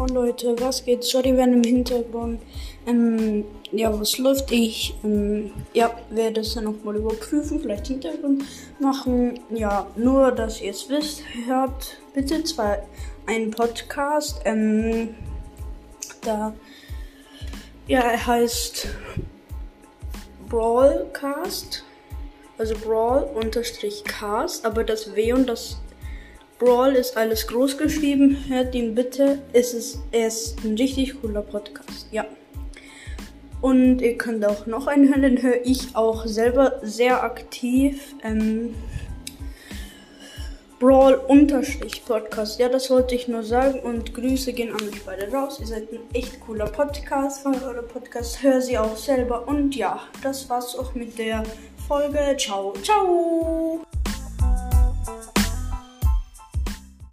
Und Leute, was geht? Sorry, wenn im Hintergrund. Ähm, ja, was läuft? Ich ähm, ja, werde es dann nochmal überprüfen, vielleicht Hintergrund machen. Ja, nur, dass ihr es wisst, hört bitte zwar einen Podcast. Ähm, da, ja, er heißt Brawlcast. Also Brawl-Cast, aber das W und das Brawl ist alles groß geschrieben. Hört ihn bitte. Es ist, er ist ein richtig cooler Podcast. Ja. Und ihr könnt auch noch einen hören, den höre ich auch selber sehr aktiv. Ähm, Brawl-Podcast. Ja, das wollte ich nur sagen und Grüße gehen an euch beide raus. Ihr seid ein echt cooler Podcast. Von eurer Podcast hör sie auch selber. Und ja, das war's auch mit der Folge. Ciao, ciao.